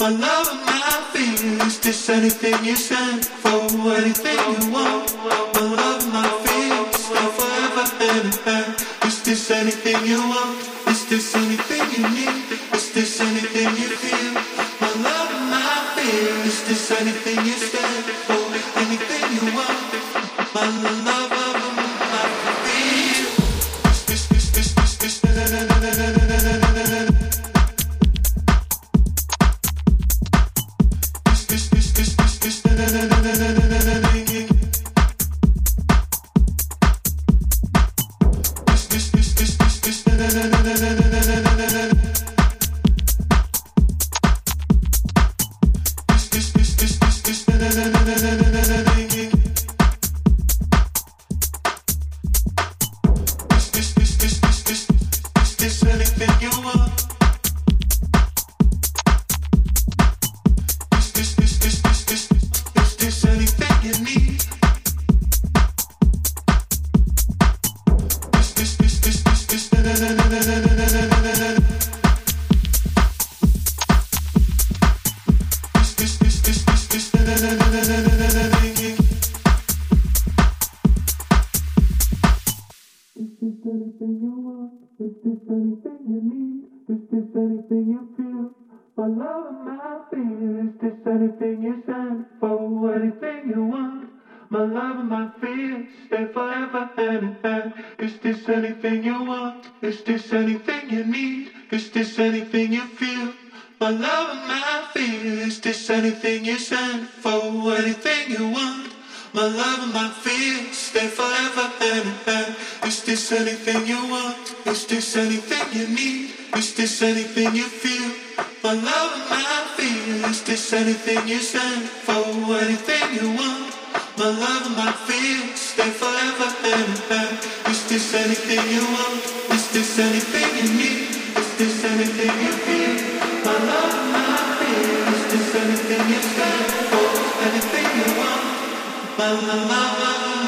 My love my fears, just anything you stand for, anything you want. My love and my fears, stay forever hand in. Is this anything you want? Is this anything? if I ever had it had. Is this anything you want? Is this anything you need? Is this anything you feel? My love and my fear. Is this anything you stand for? Anything you want? My love and my fear stay forever hand in hand. Is this anything you want? Is this anything you need? Is this anything you feel? My love and my fears, this anything you stand for, anything you want. My love and my fears, stay forever and ever. Is this anything you want? Is this anything you need? Is this anything you feel? My love and my fears, is this anything you stand for, anything you want? My, love my, my.